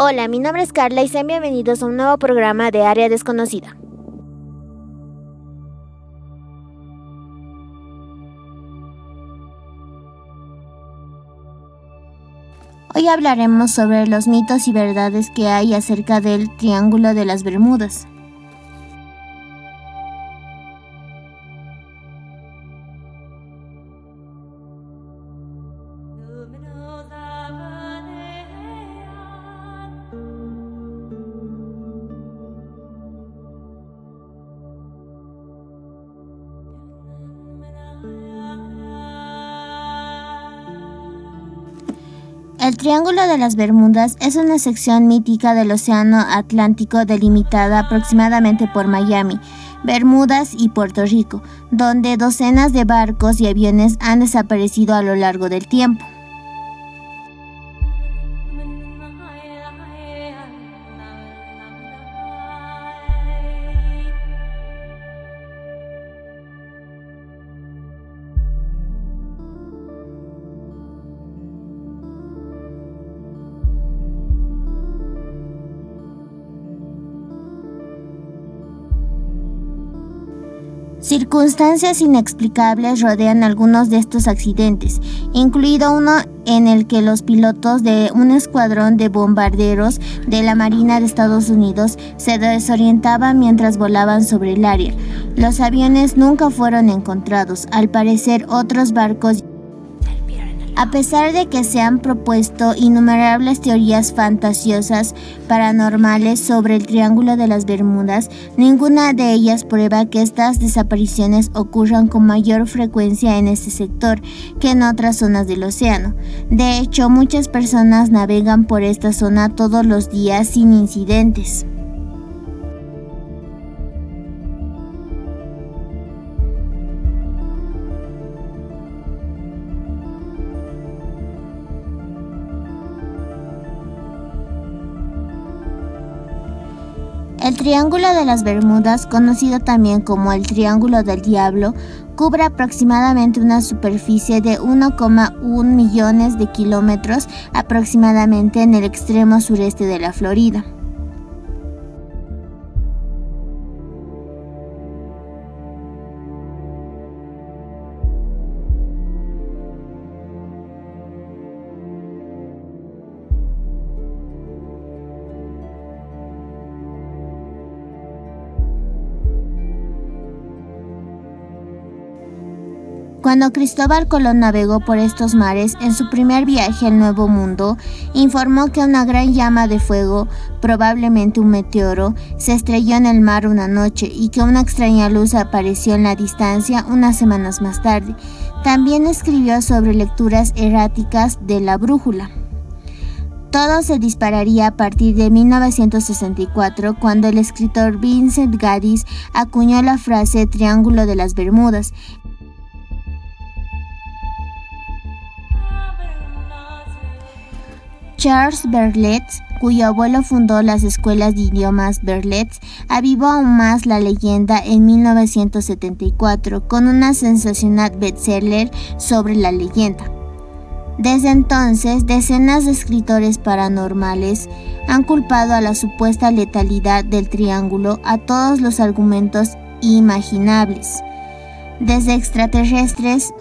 Hola, mi nombre es Carla y sean bienvenidos a un nuevo programa de Área Desconocida. Hoy hablaremos sobre los mitos y verdades que hay acerca del Triángulo de las Bermudas. El Triángulo de las Bermudas es una sección mítica del Océano Atlántico delimitada aproximadamente por Miami, Bermudas y Puerto Rico, donde docenas de barcos y aviones han desaparecido a lo largo del tiempo. Circunstancias inexplicables rodean algunos de estos accidentes, incluido uno en el que los pilotos de un escuadrón de bombarderos de la Marina de Estados Unidos se desorientaban mientras volaban sobre el área. Los aviones nunca fueron encontrados. Al parecer, otros barcos a pesar de que se han propuesto innumerables teorías fantasiosas paranormales sobre el Triángulo de las Bermudas, ninguna de ellas prueba que estas desapariciones ocurran con mayor frecuencia en este sector que en otras zonas del océano. De hecho, muchas personas navegan por esta zona todos los días sin incidentes. El Triángulo de las Bermudas, conocido también como el Triángulo del Diablo, cubre aproximadamente una superficie de 1,1 millones de kilómetros aproximadamente en el extremo sureste de la Florida. Cuando Cristóbal Colón navegó por estos mares en su primer viaje al Nuevo Mundo, informó que una gran llama de fuego, probablemente un meteoro, se estrelló en el mar una noche y que una extraña luz apareció en la distancia unas semanas más tarde. También escribió sobre lecturas erráticas de la brújula. Todo se dispararía a partir de 1964, cuando el escritor Vincent Gaddis acuñó la frase Triángulo de las Bermudas, Charles Berlitz, cuyo abuelo fundó las escuelas de idiomas Berlitz, avivó aún más la leyenda en 1974 con una sensacional bestseller sobre la leyenda. Desde entonces, decenas de escritores paranormales han culpado a la supuesta letalidad del triángulo a todos los argumentos imaginables, desde extraterrestres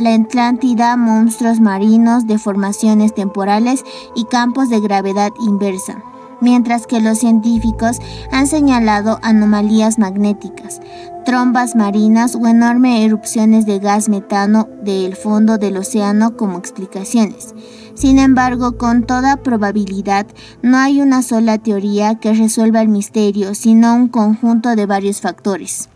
la Atlántida, monstruos marinos, deformaciones temporales y campos de gravedad inversa, mientras que los científicos han señalado anomalías magnéticas, trombas marinas o enormes erupciones de gas metano del fondo del océano como explicaciones. Sin embargo, con toda probabilidad, no hay una sola teoría que resuelva el misterio, sino un conjunto de varios factores.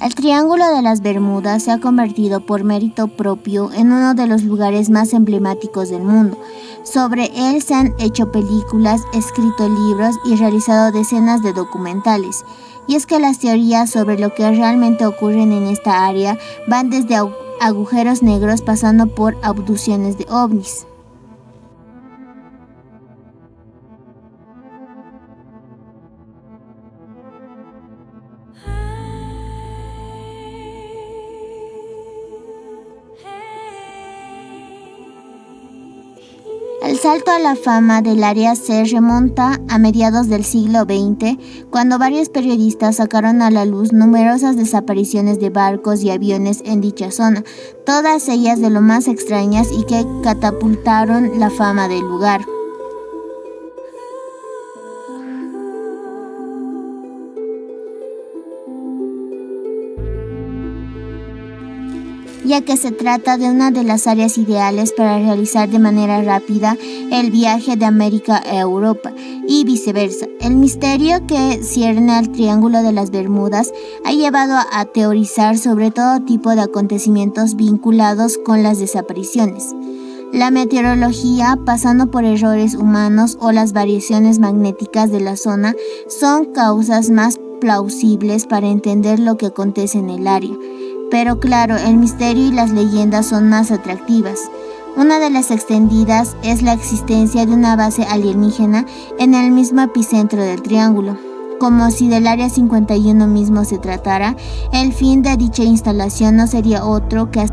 El Triángulo de las Bermudas se ha convertido por mérito propio en uno de los lugares más emblemáticos del mundo. Sobre él se han hecho películas, escrito libros y realizado decenas de documentales. Y es que las teorías sobre lo que realmente ocurre en esta área van desde agujeros negros pasando por abducciones de ovnis. Salto a la fama del área se remonta a mediados del siglo XX, cuando varios periodistas sacaron a la luz numerosas desapariciones de barcos y aviones en dicha zona, todas ellas de lo más extrañas y que catapultaron la fama del lugar. Ya que se trata de una de las áreas ideales para realizar de manera rápida el viaje de América a Europa y viceversa. El misterio que cierne al Triángulo de las Bermudas ha llevado a teorizar sobre todo tipo de acontecimientos vinculados con las desapariciones. La meteorología, pasando por errores humanos o las variaciones magnéticas de la zona, son causas más plausibles para entender lo que acontece en el área. Pero claro, el misterio y las leyendas son más atractivas. Una de las extendidas es la existencia de una base alienígena en el mismo epicentro del triángulo. Como si del Área 51 mismo se tratara, el fin de dicha instalación no sería otro que...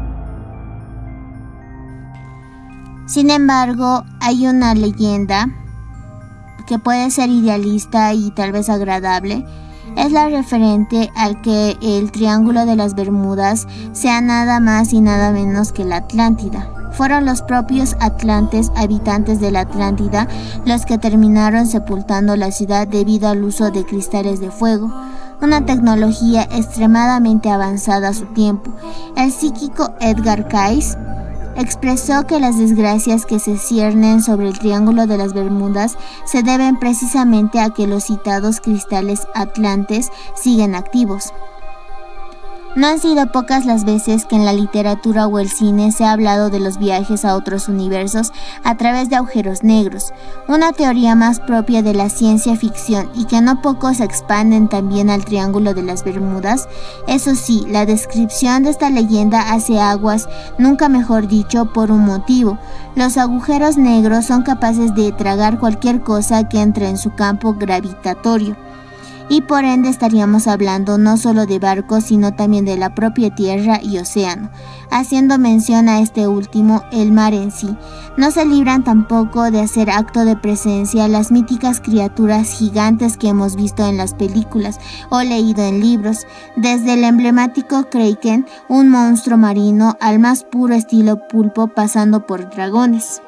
Sin embargo, hay una leyenda que puede ser idealista y tal vez agradable, es la referente al que el Triángulo de las Bermudas sea nada más y nada menos que la Atlántida. Fueron los propios atlantes, habitantes de la Atlántida, los que terminaron sepultando la ciudad debido al uso de cristales de fuego, una tecnología extremadamente avanzada a su tiempo. El psíquico Edgar Cayce expresó que las desgracias que se ciernen sobre el Triángulo de las Bermudas se deben precisamente a que los citados cristales atlantes siguen activos. No han sido pocas las veces que en la literatura o el cine se ha hablado de los viajes a otros universos a través de agujeros negros, una teoría más propia de la ciencia ficción y que no poco se expanden también al Triángulo de las Bermudas. Eso sí, la descripción de esta leyenda hace aguas, nunca mejor dicho, por un motivo. Los agujeros negros son capaces de tragar cualquier cosa que entre en su campo gravitatorio y por ende estaríamos hablando no solo de barcos sino también de la propia tierra y océano. Haciendo mención a este último, el mar en sí, no se libran tampoco de hacer acto de presencia las míticas criaturas gigantes que hemos visto en las películas o leído en libros, desde el emblemático Kraken, un monstruo marino, al más puro estilo pulpo pasando por dragones.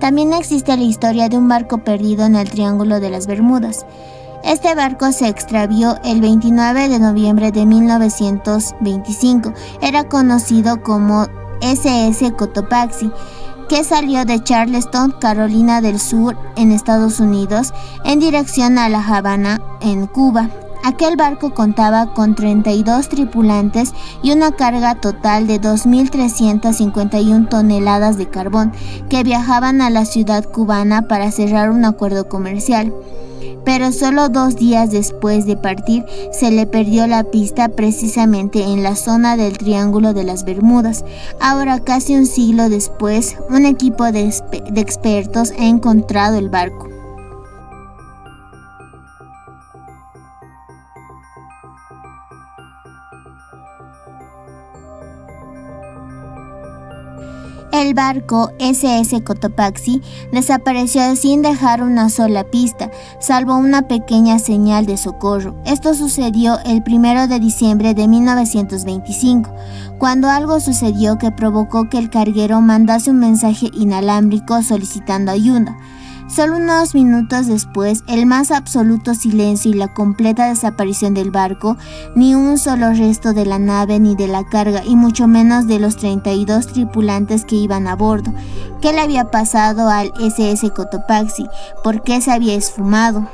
También existe la historia de un barco perdido en el Triángulo de las Bermudas. Este barco se extravió el 29 de noviembre de 1925. Era conocido como SS Cotopaxi, que salió de Charleston, Carolina del Sur, en Estados Unidos, en dirección a La Habana, en Cuba. Aquel barco contaba con 32 tripulantes y una carga total de 2.351 toneladas de carbón que viajaban a la ciudad cubana para cerrar un acuerdo comercial. Pero solo dos días después de partir se le perdió la pista precisamente en la zona del Triángulo de las Bermudas. Ahora casi un siglo después, un equipo de, de expertos ha encontrado el barco. El barco SS Cotopaxi desapareció sin dejar una sola pista, salvo una pequeña señal de socorro. Esto sucedió el 1 de diciembre de 1925, cuando algo sucedió que provocó que el carguero mandase un mensaje inalámbrico solicitando ayuda. Solo unos minutos después, el más absoluto silencio y la completa desaparición del barco, ni un solo resto de la nave ni de la carga, y mucho menos de los 32 tripulantes que iban a bordo. ¿Qué le había pasado al SS Cotopaxi? ¿Por qué se había esfumado?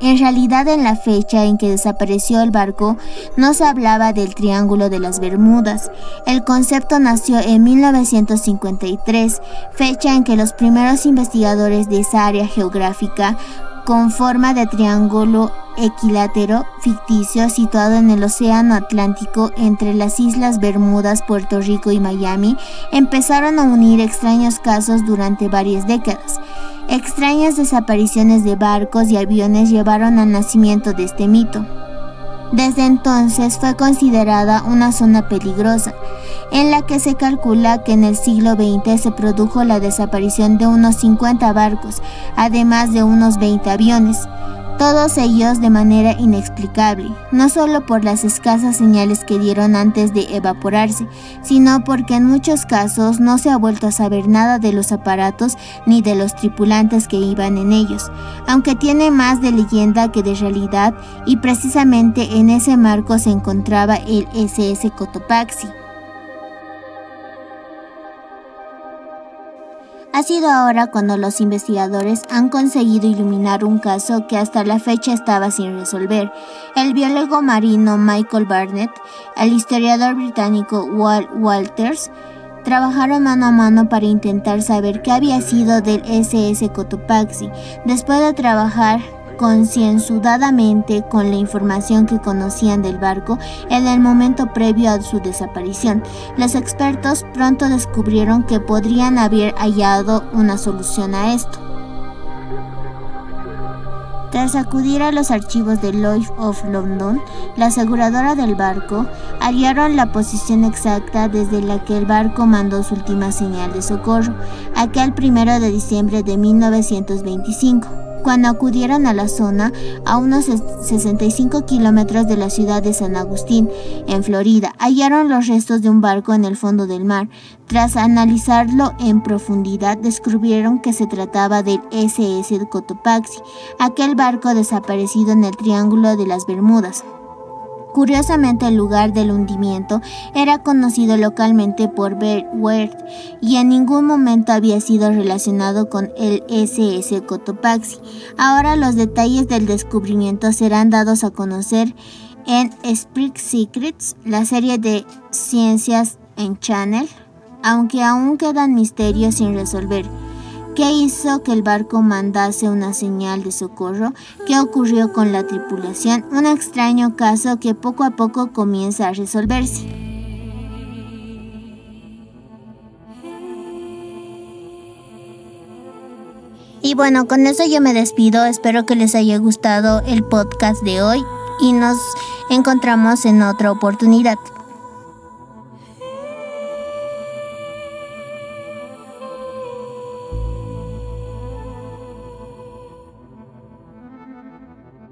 En realidad en la fecha en que desapareció el barco no se hablaba del Triángulo de las Bermudas. El concepto nació en 1953, fecha en que los primeros investigadores de esa área geográfica con forma de triángulo equilátero ficticio situado en el Océano Atlántico entre las Islas Bermudas, Puerto Rico y Miami, empezaron a unir extraños casos durante varias décadas. Extrañas desapariciones de barcos y aviones llevaron al nacimiento de este mito. Desde entonces fue considerada una zona peligrosa, en la que se calcula que en el siglo XX se produjo la desaparición de unos 50 barcos, además de unos 20 aviones todos ellos de manera inexplicable, no solo por las escasas señales que dieron antes de evaporarse, sino porque en muchos casos no se ha vuelto a saber nada de los aparatos ni de los tripulantes que iban en ellos, aunque tiene más de leyenda que de realidad y precisamente en ese marco se encontraba el SS Cotopaxi. Ha sido ahora cuando los investigadores han conseguido iluminar un caso que hasta la fecha estaba sin resolver. El biólogo marino Michael Barnett, el historiador británico Walt Walters, trabajaron mano a mano para intentar saber qué había sido del SS Cotopaxi. Después de trabajar concienzudadamente con la información que conocían del barco en el momento previo a su desaparición. Los expertos pronto descubrieron que podrían haber hallado una solución a esto. Tras acudir a los archivos de Lloyd of London, la aseguradora del barco, hallaron la posición exacta desde la que el barco mandó su última señal de socorro, aquel primero de diciembre de 1925 cuando acudieron a la zona a unos 65 kilómetros de la ciudad de San Agustín, en Florida. Hallaron los restos de un barco en el fondo del mar. Tras analizarlo en profundidad, descubrieron que se trataba del SS Cotopaxi, aquel barco desaparecido en el Triángulo de las Bermudas. Curiosamente, el lugar del hundimiento era conocido localmente por Bert Wert y en ningún momento había sido relacionado con el SS Cotopaxi. Ahora los detalles del descubrimiento serán dados a conocer en Spring Secrets, la serie de ciencias en Channel, aunque aún quedan misterios sin resolver. ¿Qué hizo que el barco mandase una señal de socorro? ¿Qué ocurrió con la tripulación? Un extraño caso que poco a poco comienza a resolverse. Y bueno, con eso yo me despido. Espero que les haya gustado el podcast de hoy y nos encontramos en otra oportunidad.